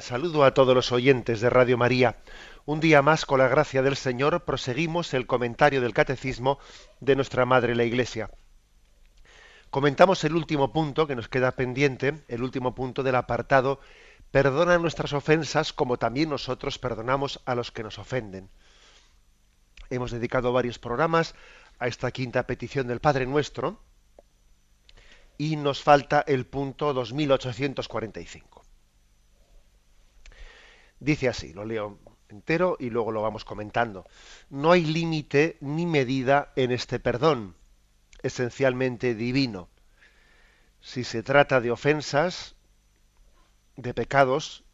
Saludo a todos los oyentes de Radio María. Un día más, con la gracia del Señor, proseguimos el comentario del Catecismo de nuestra Madre la Iglesia. Comentamos el último punto que nos queda pendiente, el último punto del apartado Perdona nuestras ofensas como también nosotros perdonamos a los que nos ofenden. Hemos dedicado varios programas a esta quinta petición del Padre Nuestro y nos falta el punto 2845. Dice así, lo leo entero y luego lo vamos comentando. No hay límite ni medida en este perdón, esencialmente divino. Si se trata de ofensas, de pecados,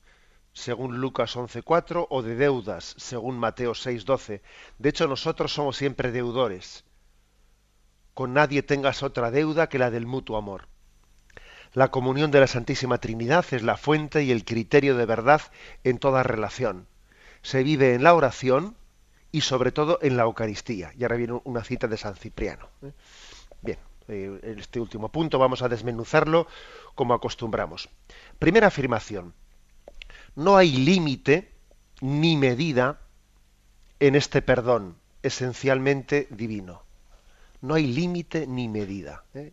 según Lucas 11.4, o de deudas, según Mateo 6.12. De hecho, nosotros somos siempre deudores. Con nadie tengas otra deuda que la del mutuo amor. La comunión de la Santísima Trinidad es la fuente y el criterio de verdad en toda relación. Se vive en la oración y sobre todo en la Eucaristía. Y ahora viene una cita de San Cipriano. ¿eh? Bien, en eh, este último punto vamos a desmenuzarlo como acostumbramos. Primera afirmación. No hay límite ni medida en este perdón esencialmente divino. No hay límite ni medida. ¿eh?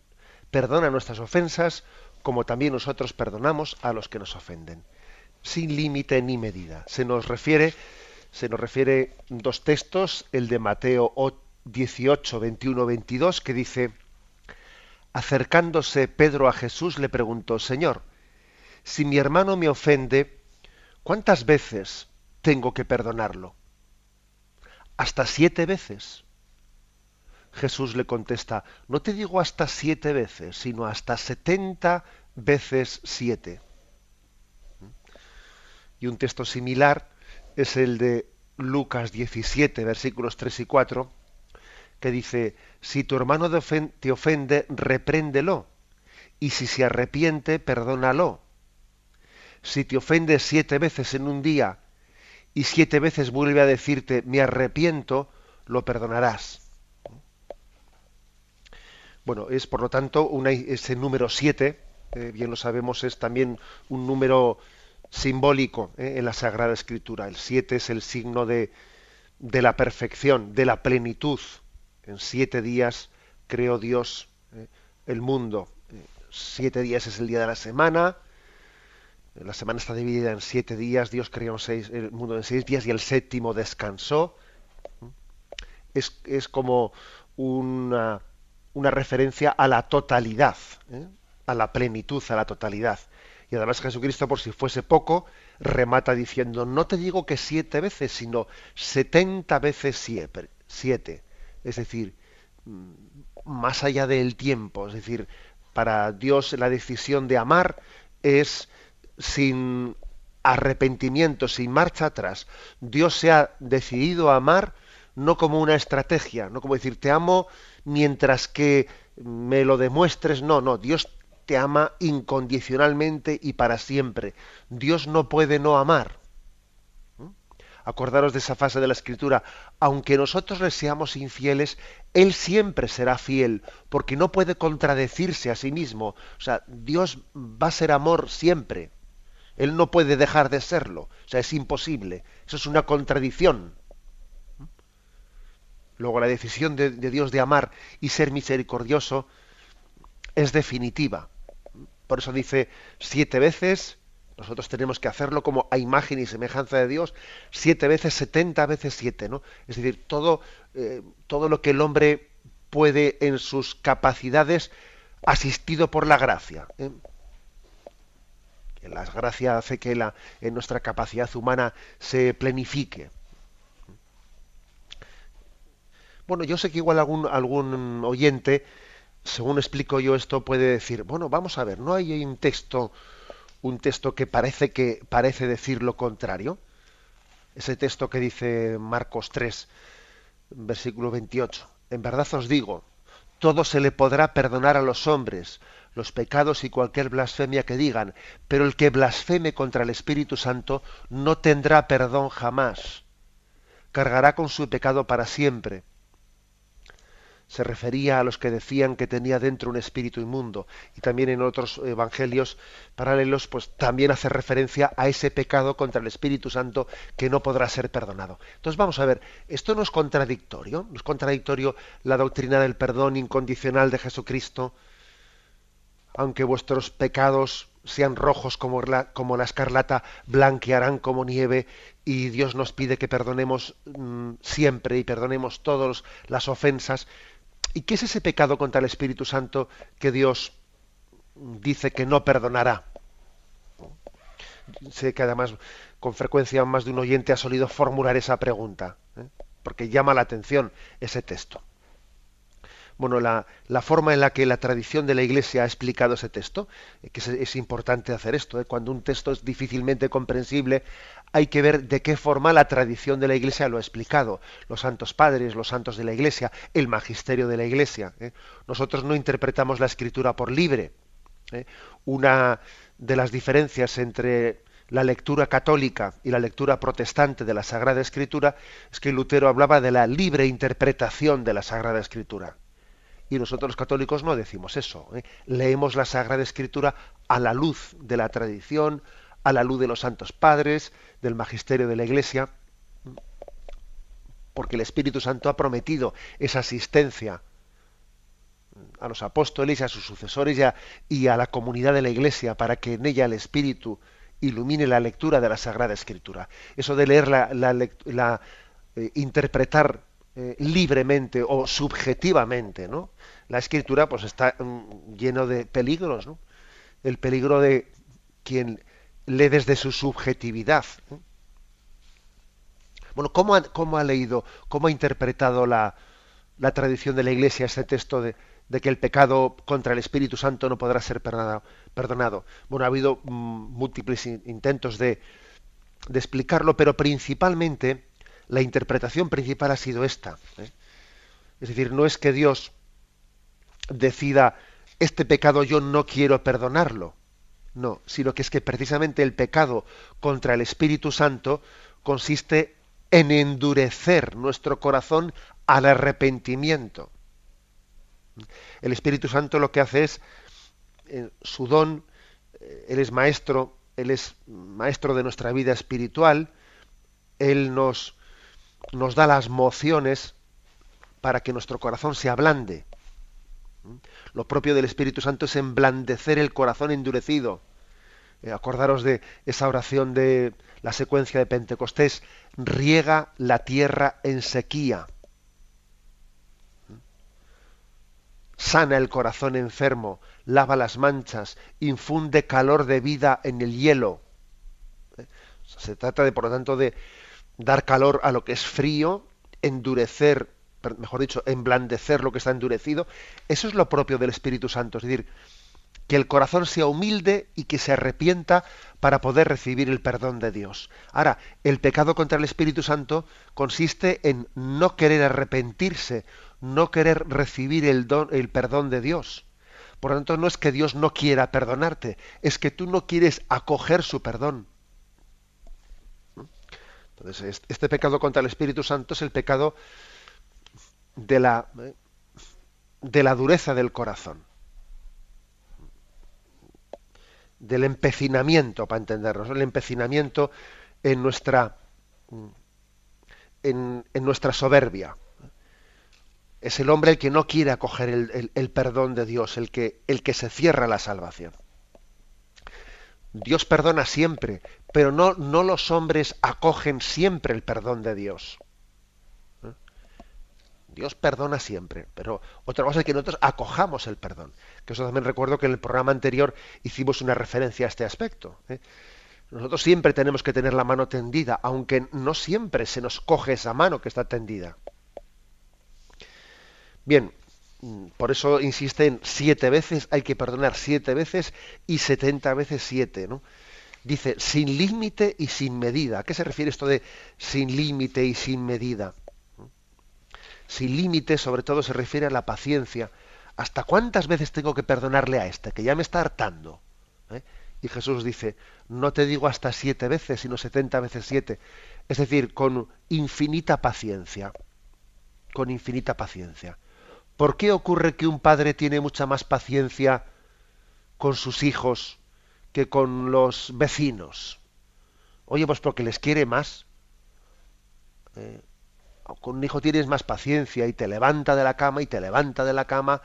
Perdona nuestras ofensas como también nosotros perdonamos a los que nos ofenden, sin límite ni medida. Se nos refiere, se nos refiere dos textos, el de Mateo 18, 21, 22, que dice, acercándose Pedro a Jesús le preguntó, Señor, si mi hermano me ofende, ¿cuántas veces tengo que perdonarlo? ¿Hasta siete veces? Jesús le contesta, no te digo hasta siete veces, sino hasta setenta veces siete. Y un texto similar es el de Lucas 17, versículos 3 y 4, que dice, si tu hermano te ofende, repréndelo, y si se arrepiente, perdónalo. Si te ofende siete veces en un día y siete veces vuelve a decirte, me arrepiento, lo perdonarás. Bueno, es por lo tanto ese número 7, eh, bien lo sabemos, es también un número simbólico eh, en la Sagrada Escritura. El 7 es el signo de, de, la perfección, de la plenitud. En siete días creó Dios eh, el mundo. siete días es el día de la semana. La semana está dividida en siete días. Dios creó el mundo en seis días y el séptimo descansó. Es, es como una una referencia a la totalidad. A la plenitud, a la totalidad. Y además Jesucristo, por si fuese poco, remata diciendo, no te digo que siete veces, sino setenta veces siete. Es decir, mm, más allá del tiempo. Es decir, para Dios la decisión de amar es sin arrepentimiento, sin marcha atrás. Dios se ha decidido a amar no como una estrategia, no como decir te amo mientras que me lo demuestres, no, no, Dios te ama incondicionalmente y para siempre. Dios no puede no amar. ¿Mm? Acordaros de esa fase de la escritura, aunque nosotros le seamos infieles, Él siempre será fiel, porque no puede contradecirse a sí mismo. O sea, Dios va a ser amor siempre. Él no puede dejar de serlo. O sea, es imposible. Eso es una contradicción. Luego la decisión de, Dios de amar y ser misericordioso es definitiva. Por eso dice siete veces, nosotros tenemos que hacerlo como a imagen y semejanza de Dios, siete veces, setenta veces siete, ¿no? Es decir, todo, eh, todo lo que el hombre puede en sus capacidades, asistido por la gracia. ¿eh? La gracia hace que la, en nuestra capacidad humana se plenifique. Bueno, yo sé que igual algún, algún oyente, según explico yo esto, puede decir, bueno, vamos a ver, no hay un texto un texto que parece que parece decir lo contrario. Ese texto que dice Marcos 3, versículo 28. En verdad os digo, todo se le podrá perdonar a los hombres, los pecados y cualquier blasfemia que digan, pero el que blasfeme contra el Espíritu Santo no tendrá perdón jamás. Cargará con su pecado para siempre se refería a los que decían que tenía dentro un espíritu inmundo y también en otros evangelios paralelos pues también hace referencia a ese pecado contra el Espíritu Santo que no podrá ser perdonado. Entonces vamos a ver, esto no es contradictorio, no es contradictorio la doctrina del perdón incondicional de Jesucristo, aunque vuestros pecados sean rojos como la, como la escarlata, blanquearán como nieve, y Dios nos pide que perdonemos mm, siempre y perdonemos todas las ofensas, ¿Y qué es ese pecado contra el Espíritu Santo que Dios dice que no perdonará? Sé que además con frecuencia más de un oyente ha solido formular esa pregunta, ¿eh? porque llama la atención ese texto bueno, la, forma en la que la tradición de la Iglesia ha explicado ese texto, eh, que es, importante hacer esto, ¿eh? cuando un texto es difícilmente comprensible, hay que ver de qué forma la tradición de la Iglesia lo ha explicado, los santos padres, los santos de la Iglesia, el magisterio de la Iglesia. ¿eh? Nosotros no interpretamos la escritura por libre. Una de las diferencias entre la lectura católica y la lectura protestante de la Sagrada Escritura es que Lutero hablaba de la libre interpretación de la Sagrada Escritura. Y nosotros los católicos no decimos eso. ¿eh? Leemos la Sagrada Escritura a la luz de la tradición, a la luz de los santos padres, del magisterio de la Iglesia, porque el Espíritu Santo ha prometido esa asistencia a los apóstoles y a sus sucesores y a, la comunidad de la Iglesia para que en ella el Espíritu ilumine la lectura de la Sagrada Escritura. Eso de leer la, la, eh, interpretar eh, libremente o subjetivamente, ¿no? La escritura pues está mm, lleno de peligros, ¿no? El peligro de quien lee desde su subjetividad. Bueno, ¿cómo ha, ¿cómo ha, leído, cómo ha interpretado la, tradición de la Iglesia este texto de, que el pecado contra el Espíritu Santo no podrá ser perdonado? perdonado? Bueno, ha habido mm, múltiples intentos de, de explicarlo, pero principalmente la interpretación principal ha sido esta. ¿eh? Es decir, no es que Dios decida, este pecado yo no quiero perdonarlo. No, sino que es que precisamente el pecado contra el Espíritu Santo consiste en endurecer nuestro corazón al arrepentimiento. El Espíritu Santo lo que hace es, eh, su don, eh, Él es maestro, Él es maestro de nuestra vida espiritual, Él nos, nos da las mociones para que nuestro corazón se ablande. Lo propio del Espíritu Santo es emblandecer el corazón endurecido. Eh, acordaros de esa oración de la secuencia de Pentecostés, riega la tierra en sequía. Sana el corazón enfermo, lava las manchas, infunde calor de vida en el hielo. Eh, se trata de, por lo tanto, de dar calor a lo que es frío, endurecer, mejor dicho, emblandecer lo que está endurecido. Eso es lo propio del Espíritu Santo, es decir, que el corazón sea humilde y que se arrepienta para poder recibir el perdón de Dios. Ahora, el pecado contra el Espíritu Santo consiste en no querer arrepentirse, no querer recibir el, don, el perdón de Dios. Por lo tanto, no es que Dios no quiera perdonarte, es que tú no quieres acoger su perdón. Entonces, este pecado contra el Espíritu Santo es el pecado de la, de la dureza del corazón, del empecinamiento, para entendernos, el empecinamiento en nuestra, en, nuestra soberbia. Es el hombre el que no quiere acoger el, el perdón de Dios, el que, el que se cierra la salvación. Dios perdona siempre, pero no, no los hombres acogen siempre el perdón de Dios. ¿Eh? Dios perdona siempre, pero otra cosa es que nosotros acojamos el perdón. Que eso también recuerdo que en el programa anterior hicimos una referencia a este aspecto. ¿eh? Nosotros siempre tenemos que tener la mano tendida, aunque no siempre se nos coge esa mano que está tendida. Bien, mm, por eso insisten siete veces, hay que perdonar siete veces y setenta veces siete, ¿no? Dice, sin límite y sin medida. ¿A qué se refiere esto de sin límite y sin medida? Sin límite, sobre todo, se refiere a la paciencia. ¿Hasta cuántas veces tengo que perdonarle a este, que ya me está hartando? ¿Eh? Y Jesús dice, no te digo hasta siete veces, sino setenta veces siete. Es decir, con infinita paciencia. Con infinita paciencia. ¿Por qué ocurre que un padre tiene mucha más paciencia con sus hijos que con los vecinos? Oye, pues porque les quiere más. Eh, con un hijo tienes más paciencia y te levanta de la cama y te levanta de la cama,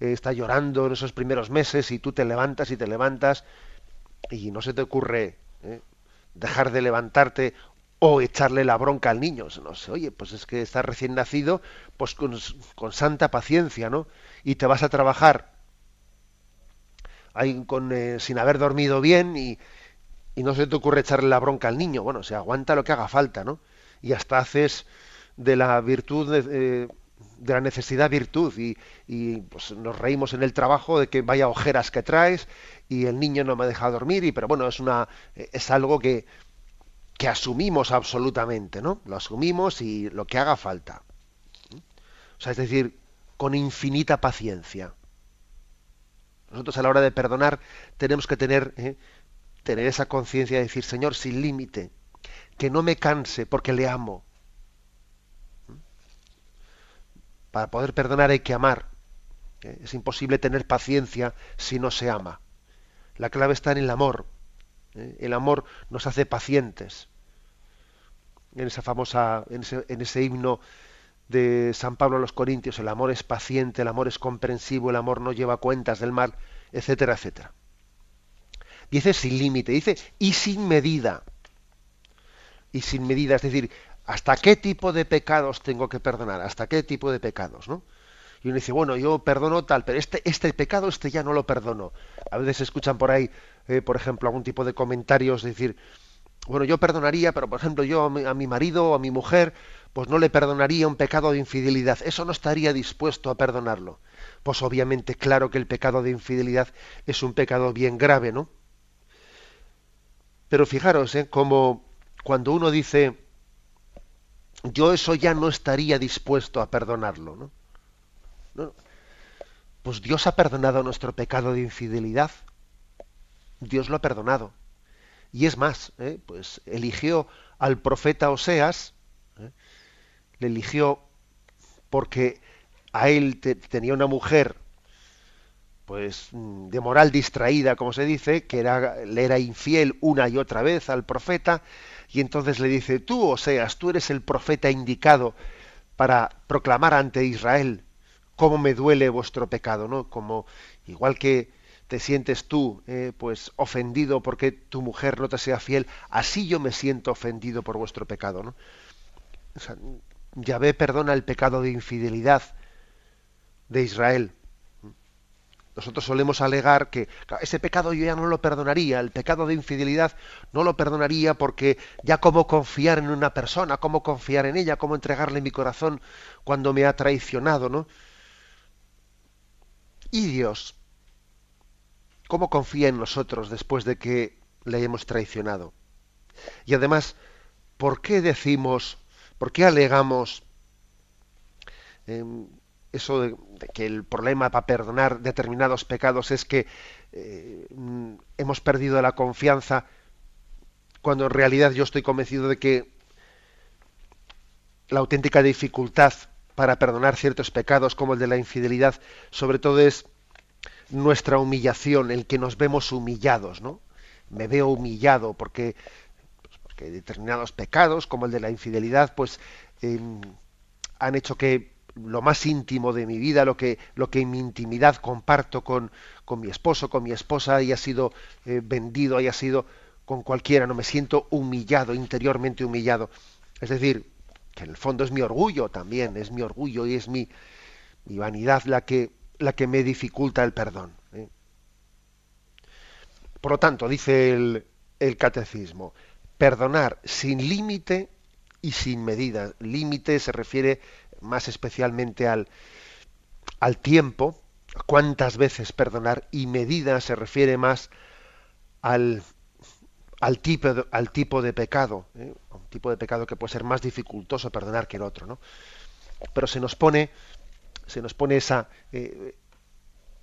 eh, está llorando en esos primeros meses y tú te levantas y te levantas y no se te ocurre eh, dejar de levantarte o echarle la bronca al niño. No sé, oye, pues es que está recién nacido, pues con, santa paciencia, ¿no? Y te vas a trabajar con, eh, sin haber dormido bien y, no se te ocurre echarle la bronca al niño. Bueno, se aguanta lo que haga falta, ¿no? Y hasta haces de la virtud, de, de la necesidad virtud y, y pues nos reímos en el trabajo de que vaya ojeras que traes y el niño no me deja dormir y pero bueno es una es algo que que asumimos absolutamente no lo asumimos y lo que haga falta o sea es decir con infinita paciencia nosotros a la hora de perdonar tenemos que tener ¿eh? tener esa conciencia de decir señor sin límite que no me canse porque le amo para poder perdonar hay que amar ¿eh? es imposible tener paciencia si no se ama la clave está en el amor. ¿eh? El amor nos hace pacientes. En esa famosa, en ese, himno de San Pablo a los Corintios, el amor es paciente, el amor es comprensivo, el amor no lleva cuentas del mal, etcétera, etcétera. Dice sin límite, dice y sin medida. Y sin medida, es decir, ¿hasta qué tipo de pecados tengo que perdonar? ¿Hasta qué tipo de pecados? ¿no? y uno dice, bueno, yo perdono tal, pero este, este pecado, este ya no lo perdono. A veces escuchan por ahí, eh, por ejemplo, algún tipo de comentarios, decir, bueno, yo perdonaría, pero por ejemplo, yo a mi, marido o a mi mujer, pues no le perdonaría un pecado de infidelidad. Eso no estaría dispuesto a perdonarlo. Pues obviamente, claro que el pecado de infidelidad es un pecado bien grave, ¿no? Pero fijaros, ¿eh? como cuando uno dice, yo eso ya no estaría dispuesto a perdonarlo, ¿no? Pues Dios ha perdonado nuestro pecado de infidelidad. Dios lo ha perdonado. Y es más, ¿eh? pues eligió al profeta Oseas. Le eligió porque a él tenía una mujer pues de moral distraída, como se dice, que era, le era infiel una y otra vez al profeta, y entonces le dice, tú, Oseas, tú eres el profeta indicado para proclamar ante Israel cómo me duele vuestro pecado, ¿no? Como igual que te sientes tú, eh, pues ofendido porque tu mujer no te sea fiel, así yo me siento ofendido por vuestro pecado, ¿no? O Yahvé perdona el pecado de infidelidad de Israel. Nosotros solemos alegar que ese pecado yo ya no lo perdonaría, el pecado de infidelidad no lo perdonaría porque ya cómo confiar en una persona, cómo confiar en ella, cómo entregarle mi corazón cuando me ha traicionado, ¿no? ¿Y Dios? ¿Cómo confía en nosotros después de que le hemos traicionado? Y además, ¿por qué decimos, por qué alegamos em, eso de, que el problema para perdonar determinados pecados es que eh, hemos perdido la confianza cuando en realidad yo estoy convencido de que la auténtica dificultad para perdonar ciertos pecados como el de la infidelidad, sobre todo es nuestra humillación, el que nos vemos humillados, ¿no? Me veo humillado porque, porque determinados pecados, como el de la infidelidad, pues em, han hecho que lo más íntimo de mi vida, lo que, lo que en mi intimidad comparto con, con mi esposo, con mi esposa, haya sido eh, vendido, haya sido con cualquiera, no me siento humillado, interiormente humillado. Es decir, que en el fondo es mi orgullo también, es mi orgullo y es mi, mi vanidad la que, la que me dificulta el perdón. ¿eh? Por lo tanto, dice el, el catecismo, perdonar sin límite y sin medida. Límite se refiere más especialmente al, al tiempo, cuántas veces perdonar, y medida se refiere más al, al, tipo, al tipo de pecado, ¿eh? un tipo de pecado que puede ser más dificultoso perdonar que el otro, ¿no? Pero se nos pone, se nos pone esa, eh,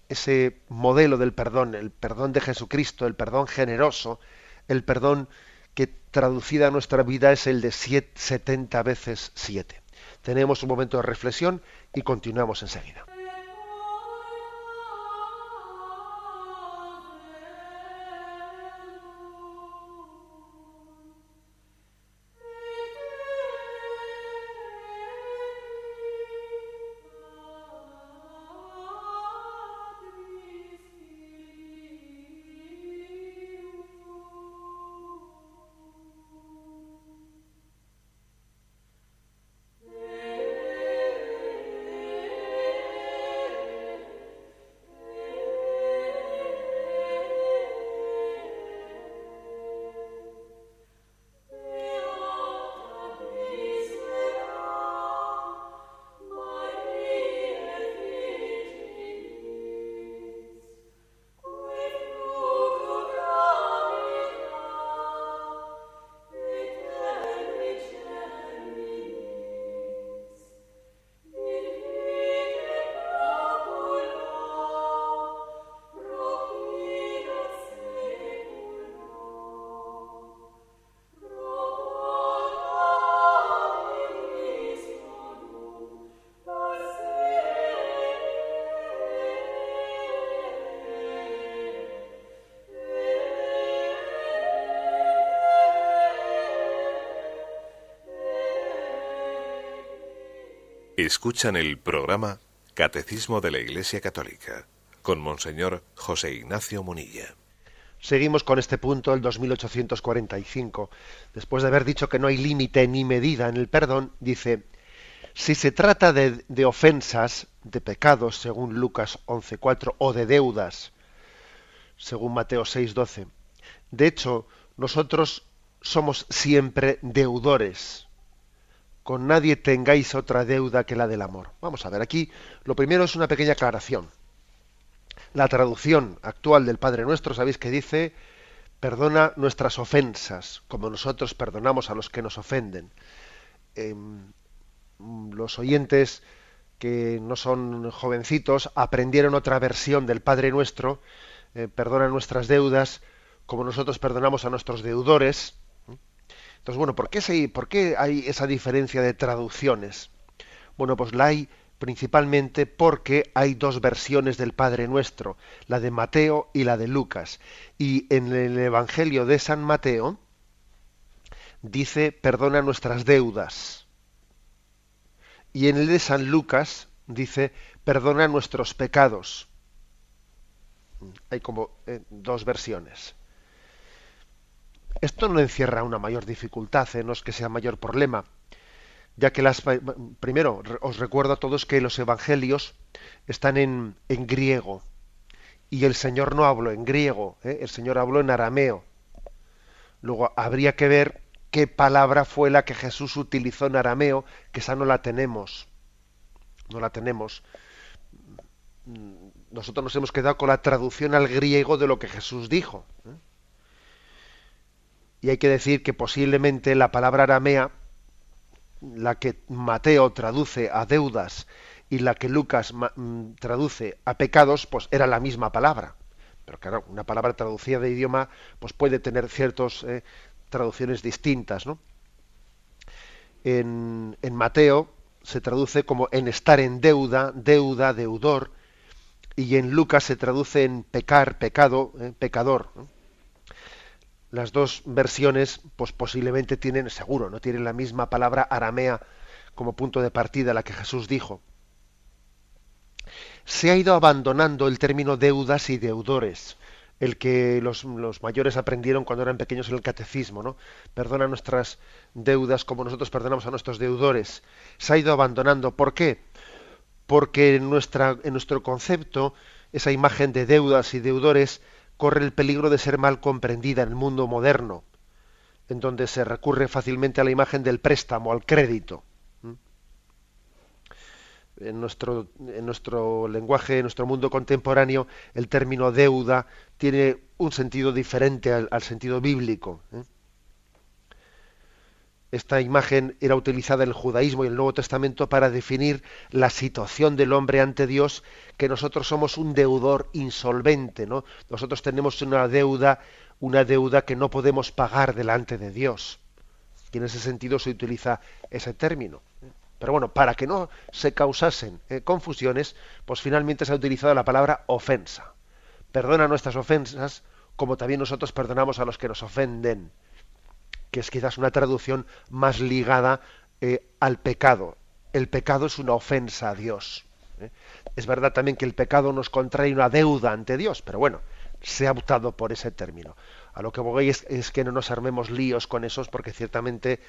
ese modelo del perdón, el perdón de Jesucristo, el perdón generoso, el perdón que traducida a nuestra vida es el de 70 veces 7. Tenemos un momento de reflexión y continuamos enseguida. Escuchan el programa Catecismo de la Iglesia Católica con Monseñor José Ignacio Munilla. Seguimos con este punto, el 2845. Después de haber dicho que no hay límite ni medida en el perdón, dice, si se trata de, de ofensas, de pecados, según Lucas 11.4, o de deudas, según Mateo 6.12, de hecho, nosotros somos siempre deudores con nadie tengáis otra deuda que la del amor. Vamos a ver, aquí lo primero es una pequeña aclaración. La traducción actual del Padre Nuestro, sabéis que dice, perdona nuestras ofensas, como nosotros perdonamos a los que nos ofenden. Em, los oyentes que no son jovencitos aprendieron otra versión del Padre Nuestro, eh, perdona nuestras deudas, como nosotros perdonamos a nuestros deudores, entonces, bueno, ¿por qué, ¿por qué hay esa diferencia de traducciones? Bueno, pues la hay principalmente porque hay dos versiones del Padre Nuestro, la de Mateo y la de Lucas. Y en el Evangelio de San Mateo dice, perdona nuestras deudas. Y en el de San Lucas dice, perdona nuestros pecados. Hay como eh, dos versiones. Esto no encierra una mayor dificultad, ¿eh? no es que sea mayor problema, ya que las primero os recuerdo a todos que los evangelios están en, en griego y el Señor no habló en griego, ¿eh? el Señor habló en arameo. Luego habría que ver qué palabra fue la que Jesús utilizó en arameo, que esa no la tenemos. No la tenemos. Nosotros nos hemos quedado con la traducción al griego de lo que Jesús dijo. ¿eh? Y hay que decir que posiblemente la palabra aramea, la que Mateo traduce a deudas y la que Lucas mm, traduce a pecados, pues era la misma palabra. Pero claro, una palabra traducida de idioma pues puede tener ciertas eh, traducciones distintas. ¿no? En, Mateo se traduce como en estar en deuda, deuda, deudor, y en Lucas se traduce en pecar, pecado, eh, pecador. Las dos versiones, pues posiblemente tienen, seguro, no tienen la misma palabra aramea como punto de partida, la que Jesús dijo. Se ha ido abandonando el término deudas y deudores, el que los, mayores aprendieron cuando eran pequeños en el catecismo, ¿no? Perdona nuestras deudas como nosotros perdonamos a nuestros deudores. Se ha ido abandonando. ¿Por qué? Porque en, nuestra, en nuestro concepto, esa imagen de deudas y deudores corre el peligro de ser mal comprendida en el mundo moderno, en donde se recurre fácilmente a la imagen del préstamo, al crédito. en nuestro, en nuestro lenguaje, en nuestro mundo contemporáneo, el término deuda tiene un sentido diferente al, sentido bíblico. ¿eh? Esta imagen era utilizada en el judaísmo y el Nuevo Testamento para definir la situación del hombre ante Dios, que nosotros somos un deudor insolvente, ¿no? Nosotros tenemos una deuda, una deuda que no podemos pagar delante de Dios. Y en ese sentido se utiliza ese término. Pero bueno, para que no se causasen eh, confusiones, pues finalmente se ha utilizado la palabra ofensa. Perdona nuestras ofensas, como también nosotros perdonamos a los que nos ofenden que es quizás una traducción más ligada eh, al pecado. El pecado es una ofensa a Dios. ¿eh? Es verdad también que el pecado nos contrae una deuda ante Dios, pero bueno, se ha optado por ese término. A lo que voy es, que no nos armemos líos con esos, porque ciertamente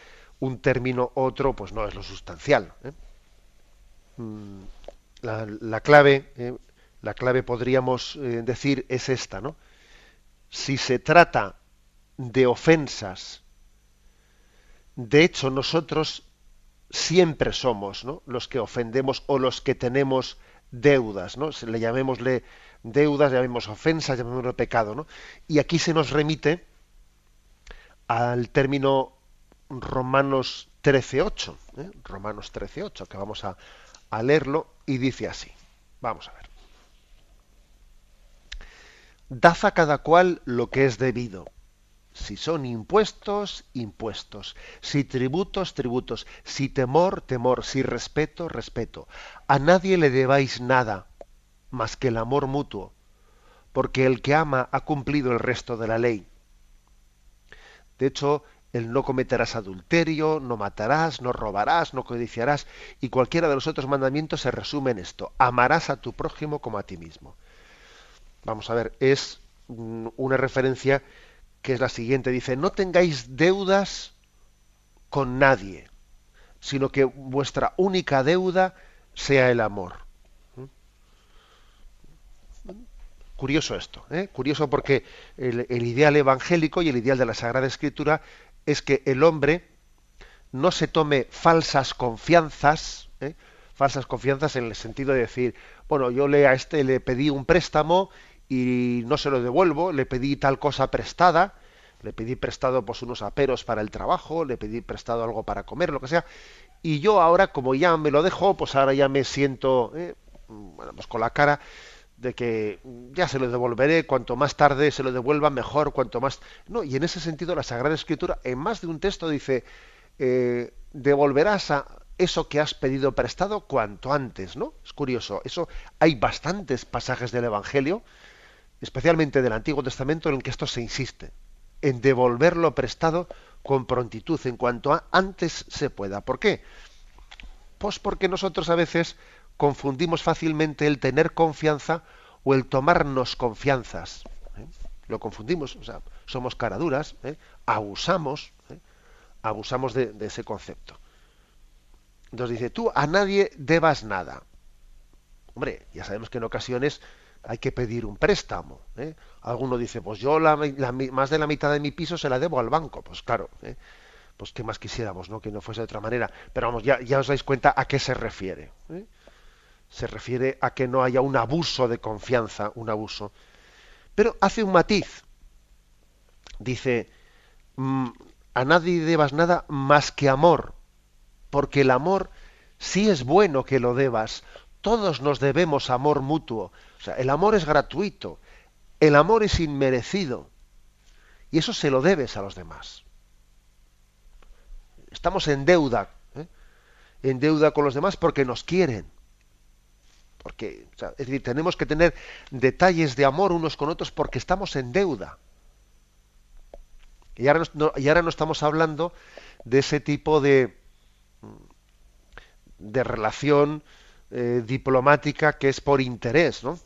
un término otro, pues no es lo sustancial. ¿eh? Mm, la, clave, la clave podríamos decir es esta, ¿no? Si se trata de ofensas de hecho, nosotros siempre somos los que ofendemos o los que tenemos deudas, ¿no? Le llamémosle deudas, llamemos ofensas, llamémosle pecado. Y aquí se nos remite al término Romanos 13.8, ¿eh? Romanos 13.8, que vamos a, a leerlo, y dice así. Vamos a ver. Dad a cada cual lo que es debido si son impuestos, impuestos. Si tributos, tributos. Si temor, temor. Si respeto, respeto. A nadie le debáis nada más que el amor mutuo, porque el que ama ha cumplido el resto de la ley. De hecho, el no cometerás adulterio, no matarás, no robarás, no codiciarás, y cualquiera de los otros mandamientos se resume en esto. Amarás a tu prójimo como a ti mismo. Vamos a ver, es una referencia que es la siguiente, dice, no tengáis deudas con nadie, sino que vuestra única deuda sea el amor. ¿Mm? Curioso esto, ¿eh? curioso porque el, ideal evangélico y el ideal de la Sagrada Escritura es que el hombre no se tome falsas confianzas, ¿eh? falsas confianzas en el sentido de decir, bueno, yo le a este le pedí un préstamo y no se lo devuelvo, le pedí tal cosa prestada, le pedí prestado pues unos aperos para el trabajo, le pedí prestado algo para comer, lo que sea, y yo ahora como ya me lo dejo, pues ahora ya me siento eh, bueno, pues con la cara de que ya se lo devolveré, cuanto más tarde se lo devuelva mejor, cuanto más... No, y en ese sentido la Sagrada Escritura en más de un texto dice, eh, devolverás a eso que has pedido prestado cuanto antes, ¿no? Es curioso, eso hay bastantes pasajes del Evangelio especialmente del Antiguo Testamento, en que esto se insiste, en devolverlo prestado con prontitud, en cuanto antes se pueda. ¿Por qué? Pues porque nosotros a veces confundimos fácilmente el tener confianza o el tomarnos confianzas. ¿eh? Lo confundimos, o sea, somos caraduras, ¿eh? abusamos, ¿eh? abusamos de, de ese concepto. Entonces dice, tú a nadie debas nada. Hombre, ya sabemos que en ocasiones hay que pedir un préstamo. ¿eh? Alguno dice, pues yo la, más de la mitad de mi piso se la debo al banco. Pues claro, ¿eh? pues qué más quisiéramos, ¿no? Que no fuese de otra manera. Pero vamos, ya, os dais cuenta a qué se refiere. ¿eh? Se refiere a que no haya un abuso de confianza, un abuso. Pero hace un matiz. Dice, mm, a nadie debas nada más que amor, porque el amor sí es bueno que lo debas. Todos nos debemos amor mutuo o sea, el amor es gratuito, el amor es inmerecido y eso se lo debes a los demás. Estamos en deuda, ¿eh? en deuda con los demás porque nos quieren. Porque, es decir, tenemos que tener detalles de amor unos con otros porque estamos en deuda. Y ahora no, y ahora no estamos hablando de ese tipo de, de relación eh, diplomática que es por interés, ¿no?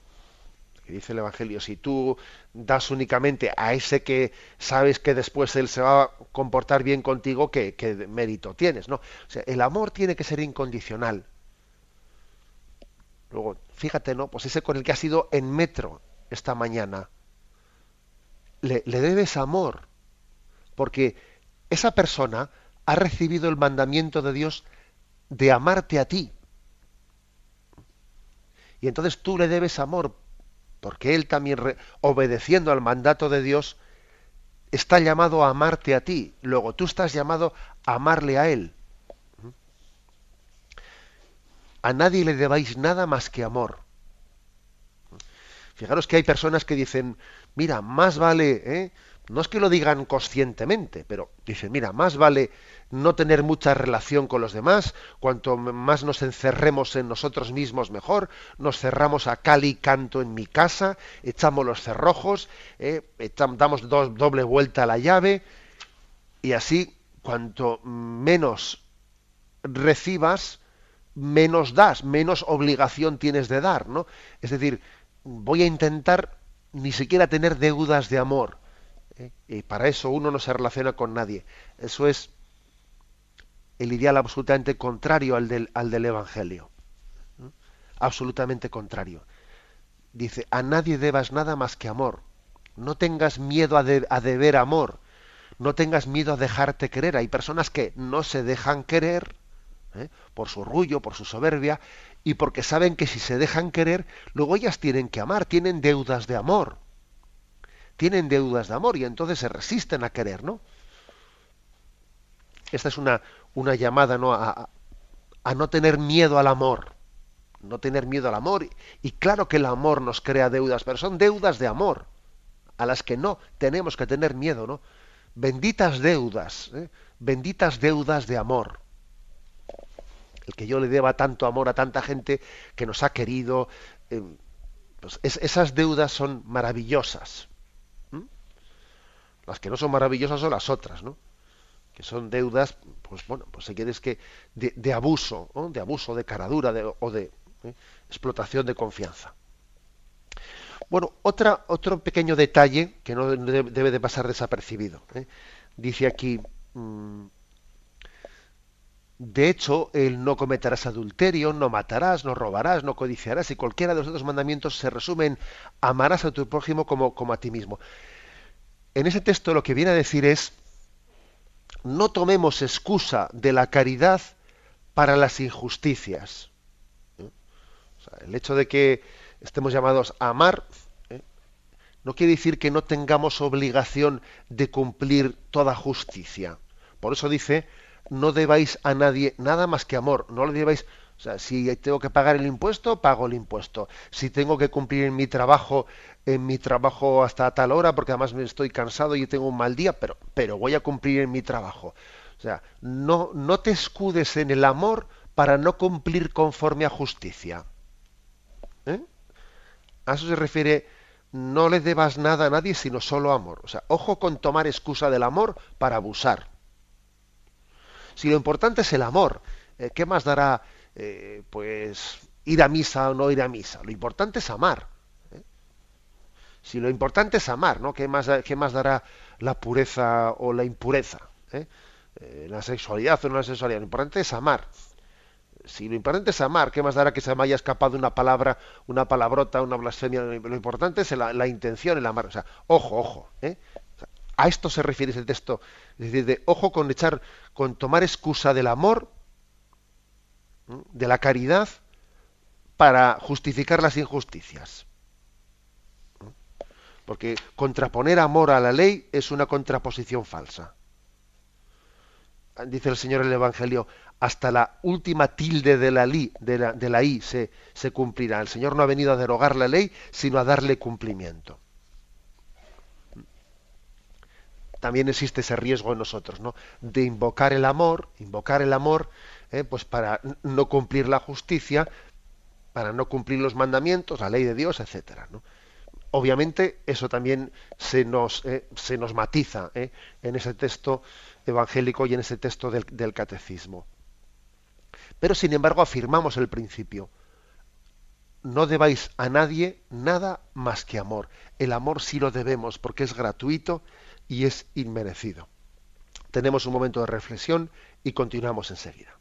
Dice el Evangelio, si tú das únicamente a ese que sabes que después él se va a comportar bien contigo, ¿qué, mérito tienes? ¿no? O sea, el amor tiene que ser incondicional. Luego, fíjate, ¿no? Pues ese con el que has ido en metro esta mañana, le, le debes amor, porque esa persona ha recibido el mandamiento de Dios de amarte a ti. Y entonces tú le debes amor, porque él también, obedeciendo al mandato de Dios, está llamado a amarte a ti. Luego tú estás llamado a amarle a él. A nadie le debáis nada más que amor. Fijaros que hay personas que dicen, mira, más vale, ¿eh? No es que lo digan conscientemente, pero dicen, mira, más vale no tener mucha relación con los demás, cuanto más nos encerremos en nosotros mismos mejor, nos cerramos a cal y canto en mi casa, echamos los cerrojos, ¿eh? damos doble vuelta a la llave, y así cuanto menos recibas, menos das, menos obligación tienes de dar, ¿no? Es decir, voy a intentar ni siquiera tener deudas de amor. ¿Eh? Y para eso uno no se relaciona con nadie. Eso es el ideal absolutamente contrario al del, al del Evangelio. Absolutamente contrario. Dice, a nadie debas nada más que amor. No tengas miedo a, a deber amor. No tengas miedo a dejarte querer. Hay personas que no se dejan querer ¿eh? por su orgullo, por su soberbia, y porque saben que si se dejan querer, luego ellas tienen que amar, tienen deudas de amor. Tienen deudas de amor y entonces se resisten a querer, ¿no? Esta es una, una llamada ¿no? A, a, no tener miedo al amor. No tener miedo al amor. Y claro que el amor nos crea deudas, pero son deudas de amor, a las que no tenemos que tener miedo, ¿no? Benditas deudas, ¿eh? benditas deudas de amor el que yo le deba tanto amor a tanta gente que nos ha querido. Eh, pues esas deudas son maravillosas. Las que no son maravillosas son las otras, ¿no? Que son deudas, pues bueno, pues si quieres que de, abuso, de abuso, de caradura o de ¿eh? explotación de confianza. Bueno, otra, otro pequeño detalle que no debe de pasar desapercibido. ¿eh? Dice aquí, mm, de hecho, el no cometerás adulterio, no matarás, no robarás, no codiciarás y cualquiera de los otros mandamientos se resumen amarás a tu prójimo como, como a ti mismo. En ese texto lo que viene a decir es no tomemos excusa de la caridad para las injusticias. ¿Eh? el hecho de que estemos llamados a amar ¿eh? no quiere decir que no tengamos obligación de cumplir toda justicia. Por eso dice no debáis a nadie nada más que amor, no le debáis, o sea, si tengo que pagar el impuesto, pago el impuesto. Si tengo que cumplir en mi trabajo, en mi trabajo hasta tal hora, porque además me estoy cansado y tengo un mal día, pero, pero voy a cumplir en mi trabajo. O sea, no, no te escudes en el amor para no cumplir conforme a justicia. ¿Eh? A eso se refiere, no le debas nada a nadie sino solo amor. O sea, ojo con tomar excusa del amor para abusar. Si lo importante es el amor, eh, ¿qué más dará eh, pues ir a misa o no ir a misa? Lo importante es amar. ¿eh? Si lo importante es amar, ¿no? ¿Qué más, qué más dará la pureza o la impureza? la sexualidad o no la sexualidad. Lo importante es amar. Si lo importante es amar, ¿qué más dará que se me haya escapado una palabra, una palabrota, una blasfemia? Lo importante es la, intención, el amar. O sea, ojo, ojo. A esto se refiere ese texto. Es decir, de ojo con echar, con tomar excusa del amor, de la caridad, para justificar las injusticias. Porque contraponer amor a la ley es una contraposición falsa. Dice el Señor en el Evangelio, hasta la última tilde de la, li, de la, de la I se, se cumplirá. El Señor no ha venido a derogar la ley, sino a darle cumplimiento también existe ese riesgo en nosotros, ¿no? De invocar el amor, invocar el amor, ¿eh? pues para no cumplir la justicia, para no cumplir los mandamientos, la ley de Dios, etcétera, Obviamente eso también se nos, eh, se nos matiza ¿eh? en ese texto evangélico y en ese texto del, del catecismo. Pero sin embargo afirmamos el principio. No debáis a nadie nada más que amor. El amor sí lo debemos porque es gratuito y es inmerecido. Tenemos un momento de reflexión y continuamos enseguida.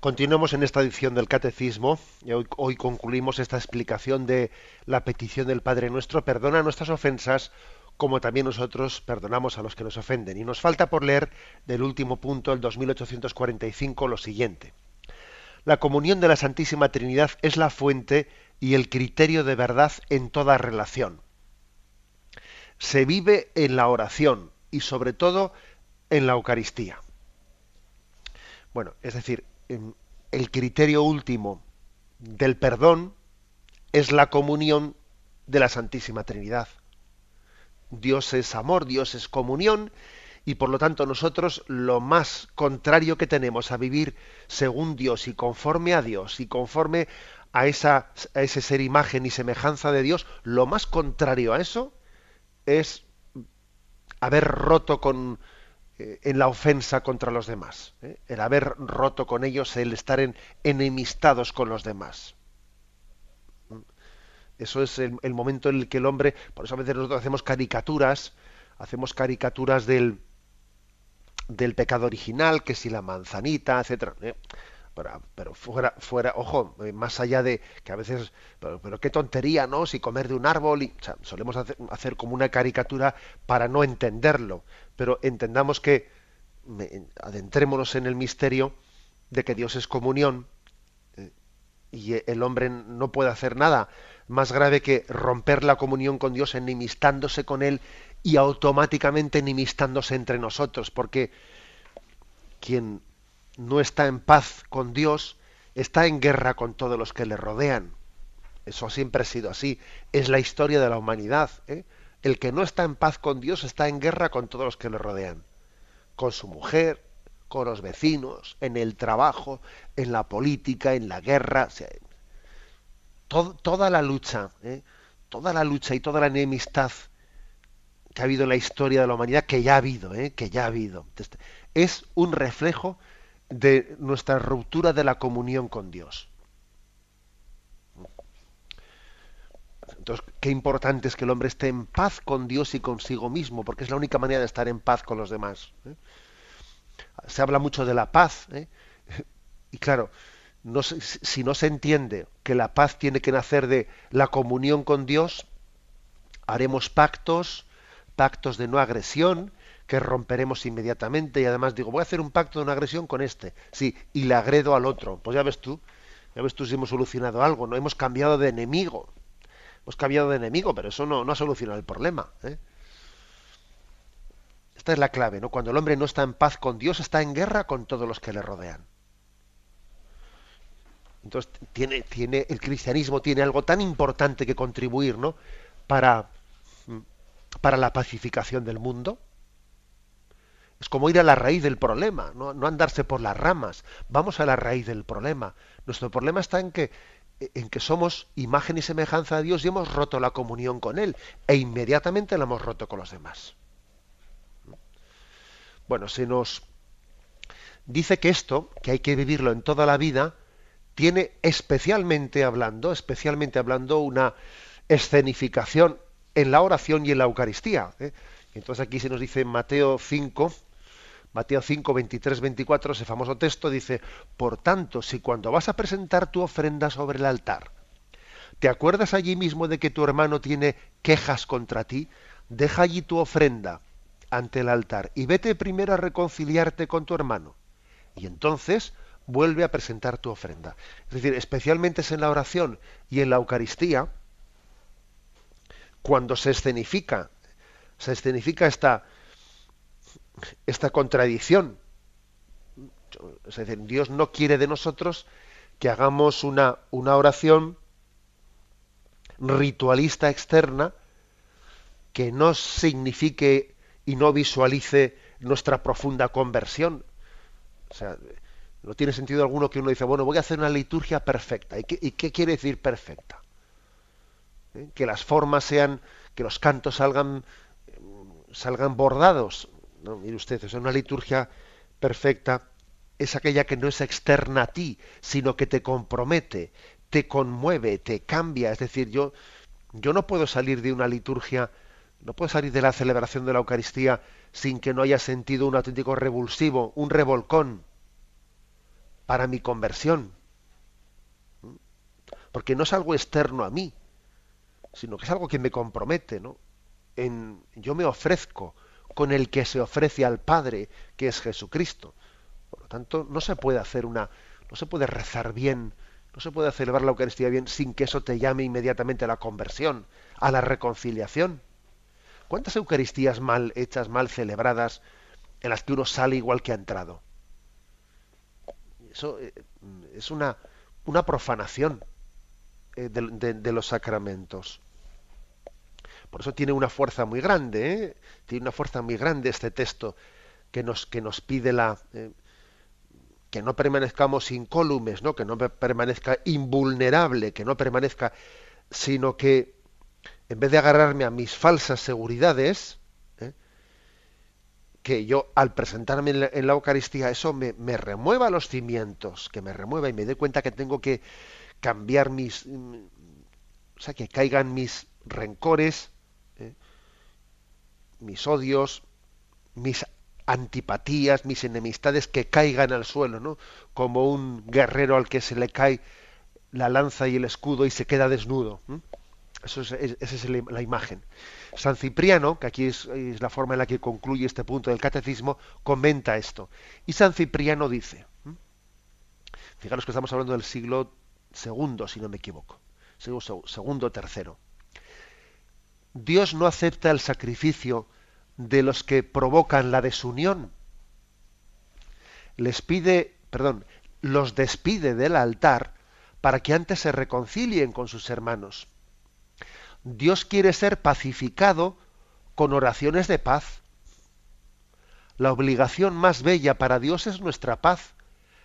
Continuemos en esta edición del Catecismo y hoy, hoy, concluimos esta explicación de la petición del Padre Nuestro, perdona nuestras ofensas como también nosotros perdonamos a los que nos ofenden. Y nos falta por leer del último punto, el 2845, lo siguiente. La comunión de la Santísima Trinidad es la fuente y el criterio de verdad en toda relación. Se vive en la oración y sobre todo en la Eucaristía. Bueno, es decir, el criterio último del perdón es la comunión de la Santísima Trinidad. Dios es amor, Dios es comunión, y por lo tanto nosotros lo más contrario que tenemos a vivir según Dios y conforme a Dios y conforme a, esa, a ese ser imagen y semejanza de Dios, lo más contrario a eso es haber roto con, eh, en la ofensa contra los demás, ¿eh? el haber roto con ellos, el estar en, enemistados con los demás. ¿Mm? Eso es el, momento en el que el hombre, por eso a veces nosotros hacemos caricaturas, hacemos caricaturas del, del pecado original, que si la manzanita, etcétera. ¿eh? Pero, fuera, fuera, ojo, más allá de que a veces, pero, qué tontería, ¿no? Si comer de un árbol, y, solemos hacer, como una caricatura para no entenderlo pero entendamos que adentrémonos en el misterio de que Dios es comunión eh, y el hombre no puede hacer nada más grave que romper la comunión con Dios enemistándose con Él y automáticamente enemistándose entre nosotros, porque quien no está en paz con Dios está en guerra con todos los que le rodean. Eso siempre ha sido así. Es la historia de la humanidad. ¿eh? El que no está en paz con Dios está en guerra con todos los que le rodean, con su mujer, con los vecinos, en el trabajo, en la política, en la guerra. toda la lucha, ¿eh? toda la lucha y toda la enemistad que ha habido en la historia de la humanidad, que ya ha habido, ¿eh? que ya ha habido, es un reflejo de nuestra ruptura de la comunión con Dios. Entonces, qué importante es que el hombre esté en paz con Dios y consigo mismo, porque es la única manera de estar en paz con los demás. ¿eh? Se habla mucho de la paz, ¿eh? y claro, si no se entiende que la paz tiene que nacer de la comunión con Dios, haremos pactos, pactos de no agresión, que romperemos inmediatamente, y además digo, voy a hacer un pacto de no agresión con este, sí, y le agredo al otro. Pues ya ves tú, ya ves tú si hemos solucionado algo, no hemos cambiado de enemigo hemos cambiado de enemigo, pero eso no, no ha solucionado el problema. ¿eh? Esta es la clave, ¿no? Cuando el hombre no está en paz con Dios, está en guerra con todos los que le rodean. Entonces, tiene, tiene, el cristianismo tiene algo tan importante que contribuir, ¿no? Para, para la pacificación del mundo. Es como ir a la raíz del problema, ¿no? andarse por las ramas. Vamos a la raíz del problema. Nuestro problema está en que en que somos imagen y semejanza de Dios y hemos roto la comunión con Él e inmediatamente la hemos roto con los demás. Bueno, se nos dice que esto, que hay que vivirlo en toda la vida, tiene especialmente hablando, especialmente hablando una escenificación en la oración y en la Eucaristía. ¿eh? Entonces aquí se nos dice en Mateo 5, Mateo 5, 23, 24, ese famoso texto dice, por tanto, si cuando vas a presentar tu ofrenda sobre el altar, te acuerdas allí mismo de que tu hermano tiene quejas contra ti, deja allí tu ofrenda ante el altar y vete primero a reconciliarte con tu hermano. Y entonces vuelve a presentar tu ofrenda. Es decir, especialmente es en la oración y en la Eucaristía, cuando se escenifica, se escenifica esta, esta contradicción. Es decir, Dios no quiere de nosotros que hagamos una, una oración ritualista externa que no signifique y no visualice nuestra profunda conversión. O sea, no tiene sentido alguno que uno dice, bueno, voy a hacer una liturgia perfecta. ¿Y qué, quiere decir perfecta? ¿Eh? Que las formas sean, que los cantos salgan, salgan bordados. ¿No? Mire usted, es una liturgia perfecta es aquella que no es externa a ti, sino que te compromete, te conmueve, te cambia. Es decir, yo, yo no puedo salir de una liturgia, no puedo salir de la celebración de la Eucaristía sin que no haya sentido un auténtico revulsivo, un revolcón. para mi conversión. Porque no es algo externo a mí, sino que es algo que me compromete, ¿no? En, yo me ofrezco con el que se ofrece al Padre, que es Jesucristo. Por lo tanto, no se puede hacer una, no se puede rezar bien, no se puede celebrar la Eucaristía bien sin que eso te llame inmediatamente a la conversión, a la reconciliación. ¿Cuántas Eucaristías mal hechas, mal celebradas, en las que uno sale igual que ha entrado? Eso eh, es una, profanación eh, de, los sacramentos. Por eso tiene una fuerza muy grande, ¿eh? tiene una fuerza muy grande este texto que nos, que nos pide la, que no permanezcamos incólumes, ¿no? que no permanezca invulnerable, que no permanezca, sino que en vez de agarrarme a mis falsas seguridades, ¿eh? que yo al presentarme en la, Eucaristía eso me, remueva los cimientos, que me remueva y me dé cuenta que tengo que cambiar mis, mm, o sea, que caigan mis rencores, ¿eh? Mis odios, mis antipatías, mis enemistades que caigan al suelo, ¿no? Como un guerrero al que se le cae la lanza y el escudo y se queda desnudo. Eso es, esa es la imagen. San Cipriano, que aquí es, la forma en la que concluye este punto del catecismo, comenta esto. Y San Cipriano dice, fijaros que estamos hablando del siglo segundo, si no me equivoco, segundo, tercero. Dios no acepta el sacrificio de los que provocan la desunión. Les pide, perdón, los despide del altar para que antes se reconcilien con sus hermanos. Dios quiere ser pacificado con oraciones de paz. La obligación más bella para Dios es nuestra paz,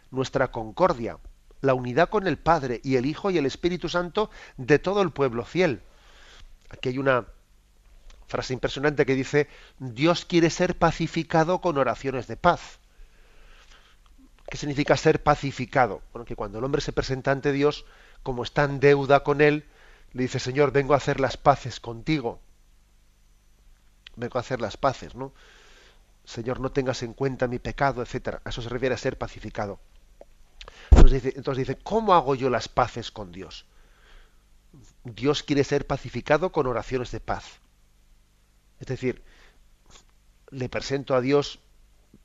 nuestra concordia, la unidad con el Padre y el Hijo y el Espíritu Santo de todo el pueblo fiel. Aquí hay una frase impresionante que dice, Dios quiere ser pacificado con oraciones de paz. ¿Qué significa ser pacificado? Bueno, que cuando el hombre se presenta ante Dios, como está en deuda con Él, le dice, Señor, vengo a hacer las paces contigo. Vengo a hacer las paces, ¿no? Señor, no tengas en cuenta mi pecado, etcétera. A eso se refiere a ser pacificado. Entonces dice, entonces dice, ¿cómo hago yo las paces con Dios? Dios quiere ser pacificado con oraciones de paz. Es decir, le presento a Dios